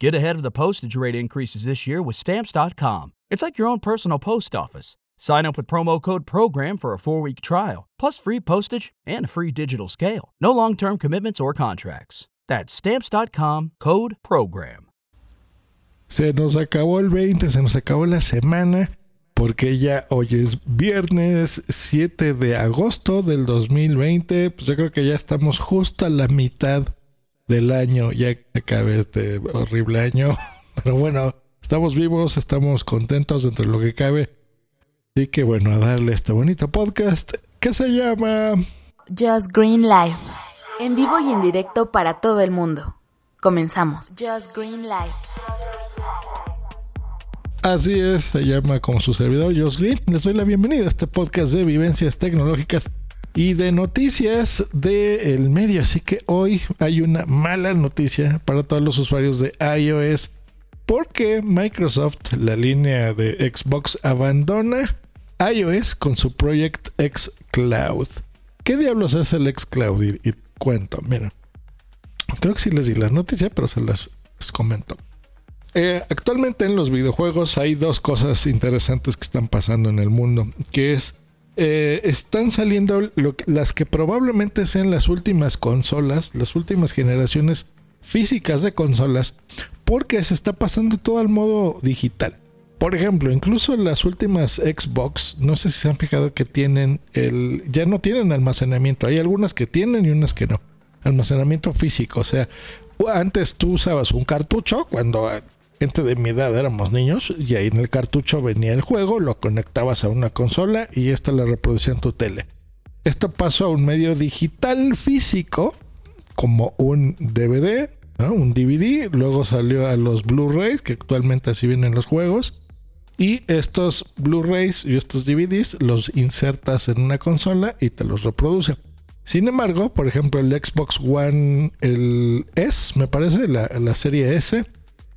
Get ahead of the postage rate increases this year with Stamps.com. It's like your own personal post office. Sign up with promo code PROGRAM for a four week trial, plus free postage and a free digital scale. No long term commitments or contracts. That's Stamps.com code PROGRAM. Se nos acabó el 20, se nos acabó la semana, porque ya hoy es viernes 7 de agosto del 2020. Pues yo creo que ya estamos justo a la mitad del año, ya que acabe este horrible año. Pero bueno, estamos vivos, estamos contentos dentro de lo que cabe. Así que bueno, a darle este bonito podcast que se llama Just Green Life. En vivo y en directo para todo el mundo. Comenzamos. Just Green Life. Así es, se llama como su servidor Just Green. Les doy la bienvenida a este podcast de vivencias tecnológicas y de noticias del medio. Así que hoy hay una mala noticia para todos los usuarios de iOS porque Microsoft, la línea de Xbox, abandona iOS con su Project X Cloud. ¿Qué diablos es el X Cloud? Y, cuento, mira. Creo que sí les di la noticia, pero se las comento. Eh, actualmente en los videojuegos hay dos cosas interesantes que están pasando en el mundo, que es eh, están saliendo las que probablemente sean las últimas consolas, las últimas generaciones físicas de consolas, porque se está pasando todo al modo digital. Por ejemplo, incluso las últimas Xbox, no sé si se han fijado que tienen el, ya no tienen almacenamiento. Hay algunas que tienen y unas que no. Almacenamiento físico, o sea, antes tú usabas un cartucho cuando gente de mi edad éramos niños y ahí en el cartucho venía el juego, lo conectabas a una consola y esta la reproducía en tu tele. Esto pasó a un medio digital físico como un DVD, un DVD, luego salió a los Blu-rays, que actualmente así vienen los juegos, y estos Blu-rays y estos DVDs los insertas en una consola y te los reproduce. Sin embargo, por ejemplo, el Xbox One, el S, me parece, la, la serie S,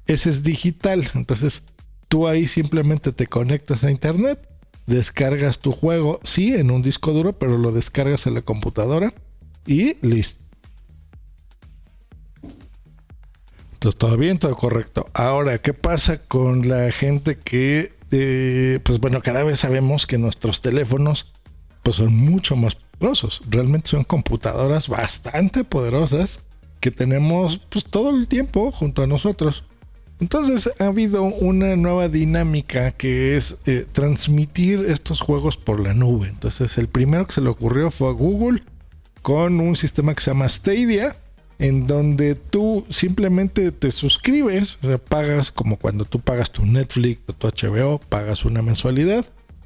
ese es digital. Entonces tú ahí simplemente te conectas a internet, descargas tu juego, sí, en un disco duro, pero lo descargas en la computadora y listo. Entonces todo bien, todo correcto. Ahora, ¿qué pasa con la gente que, eh, pues bueno, cada vez sabemos que nuestros teléfonos pues son mucho más poderosos. Realmente son computadoras bastante poderosas que tenemos pues todo el tiempo junto a nosotros. Entonces ha habido una nueva dinámica que es eh, transmitir estos juegos por la nube. Entonces el primero que se le ocurrió fue a Google con un sistema que se llama Stadia, en donde tú simplemente te suscribes, o sea, pagas como cuando tú pagas tu Netflix o tu HBO, pagas una mensualidad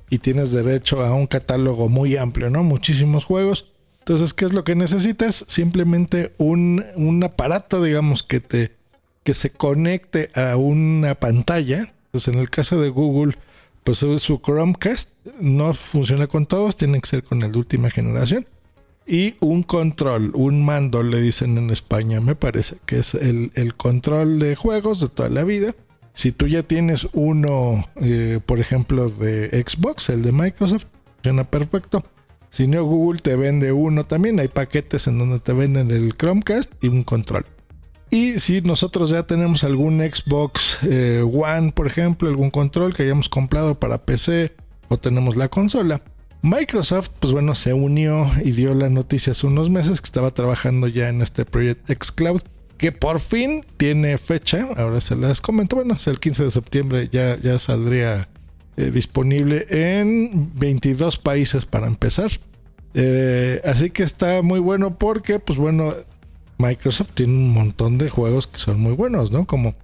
y tienes derecho a un catálogo muy amplio, ¿no? Muchísimos juegos. Entonces, ¿qué es lo que necesitas? Simplemente un, un aparato, digamos, que te que se conecte a una pantalla. Pues en el caso de Google, pues su Chromecast no funciona con todos, tiene que ser con el de última generación. Y un control, un mando, le dicen en España, me parece, que es el, control de juegos de toda la vida. Si tú ya tienes uno, eh, por ejemplo, de Xbox, el de Microsoft, funciona perfecto. Si no, Google te vende uno también. Hay paquetes en donde te venden el Chromecast y un control. Y si nosotros ya tenemos algún Xbox eh, One, por ejemplo, algún control que hayamos comprado para PC o tenemos la consola, Microsoft, pues bueno, se unió y dio la noticia hace unos meses que estaba trabajando ya en este proyecto xCloud, que por fin tiene fecha. Ahora se las comento. Bueno, es el 15 de septiembre, ya, ya saldría eh, disponible en 22 países para empezar. Eh, así que está muy bueno porque, pues bueno, Microsoft tiene un montón de juegos que son muy buenos, ¿no? Como,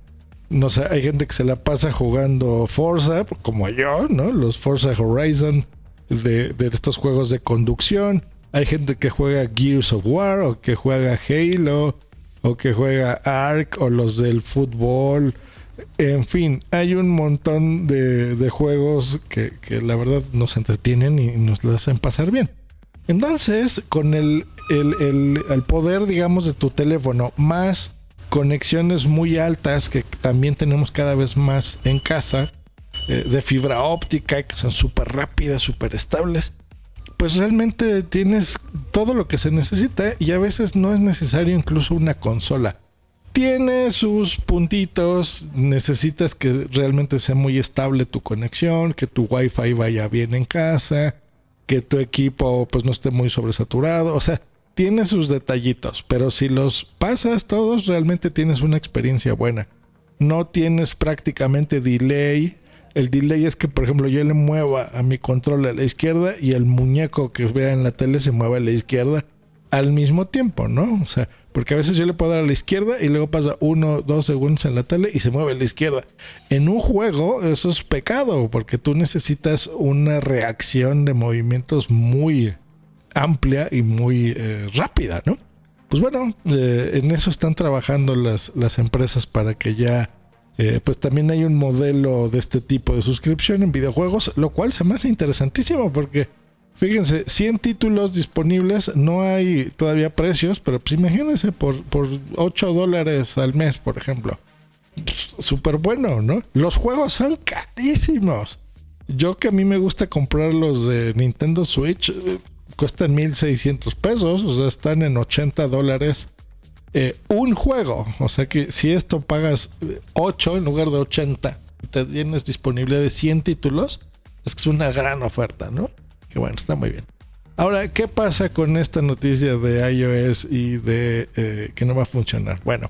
no sé, hay gente que se la pasa jugando Forza, como yo, ¿no? Los Forza Horizon de, estos juegos de conducción. Hay gente que juega Gears of War o que juega Halo o que juega Ark o los del fútbol. En fin, hay un montón de, juegos que, que, la verdad nos entretienen y nos lo hacen pasar bien. Entonces, con el, poder, digamos, de tu teléfono, más conexiones muy altas que también tenemos cada vez más en casa, eh, de fibra óptica, que son súper rápidas, súper estables, pues realmente tienes todo lo que se necesita y a veces no es necesario incluso una consola. tiene sus puntitos, necesitas que realmente sea muy estable tu conexión, que tu wifi vaya bien en casa, que tu equipo pues no esté muy sobresaturado, o sea, tiene sus detallitos, pero si los pasas todos realmente tienes una experiencia buena. No tienes prácticamente delay. El delay es que, por ejemplo, yo le mueva a mi control a la izquierda y el muñeco que vea en la tele se mueva a la izquierda al mismo tiempo, ¿no? O sea, porque a veces yo le puedo dar a la izquierda y luego pasa uno, dos segundos en la tele y se mueve a la izquierda. En un juego eso es pecado porque tú necesitas una reacción de movimientos muy amplia y muy eh, rápida, ¿no? Pues bueno, eh, en eso están trabajando las, las empresas para que ya, eh, pues también hay un modelo de este tipo de suscripción en videojuegos, lo cual se me hace interesantísimo porque Fíjense, 100 títulos disponibles, no hay todavía precios, pero pues imagínense por, por 8 dólares al mes, por ejemplo. Súper bueno, ¿no? Los juegos son carísimos. Yo que a mí me gusta comprar los de Nintendo Switch, eh, cuestan 1600 pesos, o sea, están en 80 dólares eh, un juego. O sea que si esto pagas 8 en lugar de 80, te tienes disponible de 100 títulos, es que es una gran oferta, ¿no? Que bueno, está muy bien. Ahora, ¿qué pasa con esta noticia de iOS y de eh, que no va a funcionar? Bueno,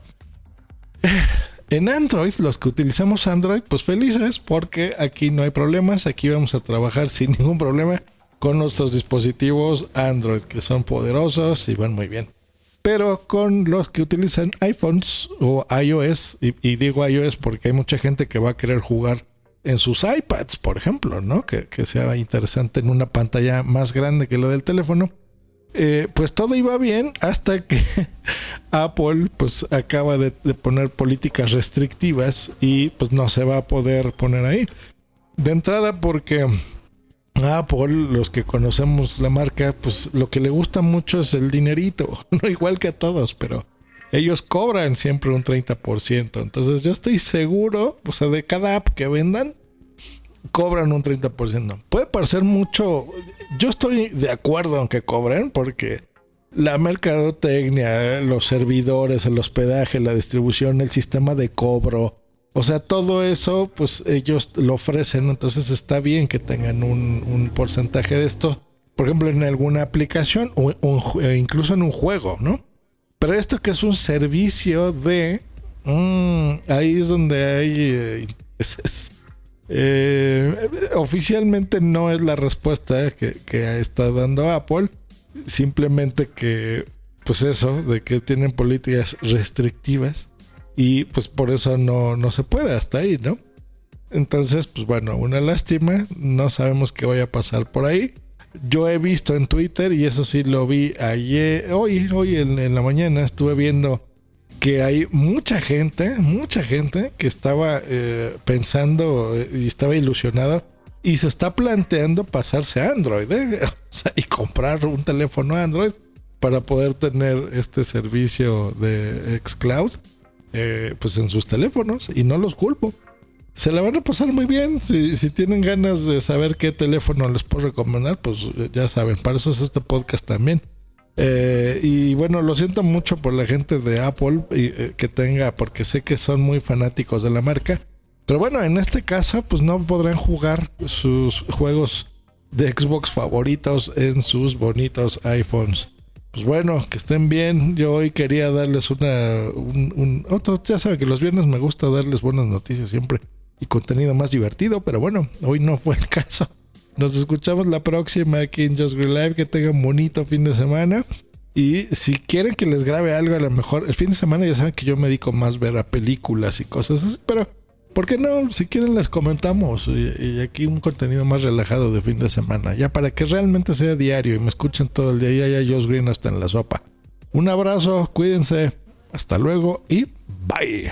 en Android, los que utilizamos Android, pues felices porque aquí no hay problemas, aquí vamos a trabajar sin ningún problema con nuestros dispositivos Android, que son poderosos y van muy bien. Pero con los que utilizan iPhones o iOS, y digo iOS porque hay mucha gente que va a querer jugar en sus iPads, por ejemplo, ¿no? Que, sea interesante en una pantalla más grande que la del teléfono. Eh, pues todo iba bien hasta que Apple pues acaba de, poner políticas restrictivas y pues no se va a poder poner ahí. De entrada porque Apple, los que conocemos la marca, pues lo que le gusta mucho es el dinerito, no igual que a todos, pero ellos cobran siempre un 30%. Entonces yo estoy seguro, o sea, de cada app que vendan, cobran un 30%. Puede parecer mucho, yo estoy de acuerdo en que cobren porque la mercadotecnia, los servidores, el hospedaje, la distribución, el sistema de cobro, o sea, todo eso, pues ellos lo ofrecen, entonces está bien que tengan un, porcentaje de esto, por ejemplo, en alguna aplicación o, incluso en un juego, ¿no? Pero esto que es un servicio de... Mm, ahí es donde hay eh, eh, oficialmente no es la respuesta que, que está dando Apple. Simplemente que, pues eso, de que tienen políticas restrictivas. Y pues por eso no, no se puede hasta ahí, ¿no? Entonces, pues bueno, una lástima. No sabemos qué vaya a pasar por ahí yo he visto en Twitter, y eso sí lo vi ayer, hoy, hoy en, la mañana, estuve viendo que hay mucha gente, mucha gente que estaba eh, pensando eh, y estaba ilusionada y se está planteando pasarse a Android ¿eh? y comprar un teléfono Android para poder tener este servicio de Xcloud pues en sus teléfonos y no los culpo se la van a pasar muy bien. Si, si, tienen ganas de saber qué teléfono les puedo recomendar, pues ya saben, para eso es este podcast también. Eh, y bueno, lo siento mucho por la gente de Apple eh, que tenga, porque sé que son muy fanáticos de la marca. Pero bueno, en este caso, pues no podrán jugar sus juegos de Xbox favoritos en sus bonitos iPhones. Pues bueno, que estén bien. Yo hoy quería darles una, un, un otro, ya saben que los viernes me gusta darles buenas noticias siempre y contenido más divertido, pero bueno, hoy no fue el caso. Nos escuchamos la próxima aquí en Just Green Live. Que tengan bonito fin de semana. Y si quieren que les grabe algo, a lo mejor el fin de semana ya saben que yo me dedico más a ver a películas y cosas así, pero ¿por qué no? Si quieren les comentamos y, aquí un contenido más relajado de fin de semana, ya para que realmente sea diario y me escuchen todo el día. Ya ya Josh Green hasta en la sopa. Un abrazo, cuídense, hasta luego y bye.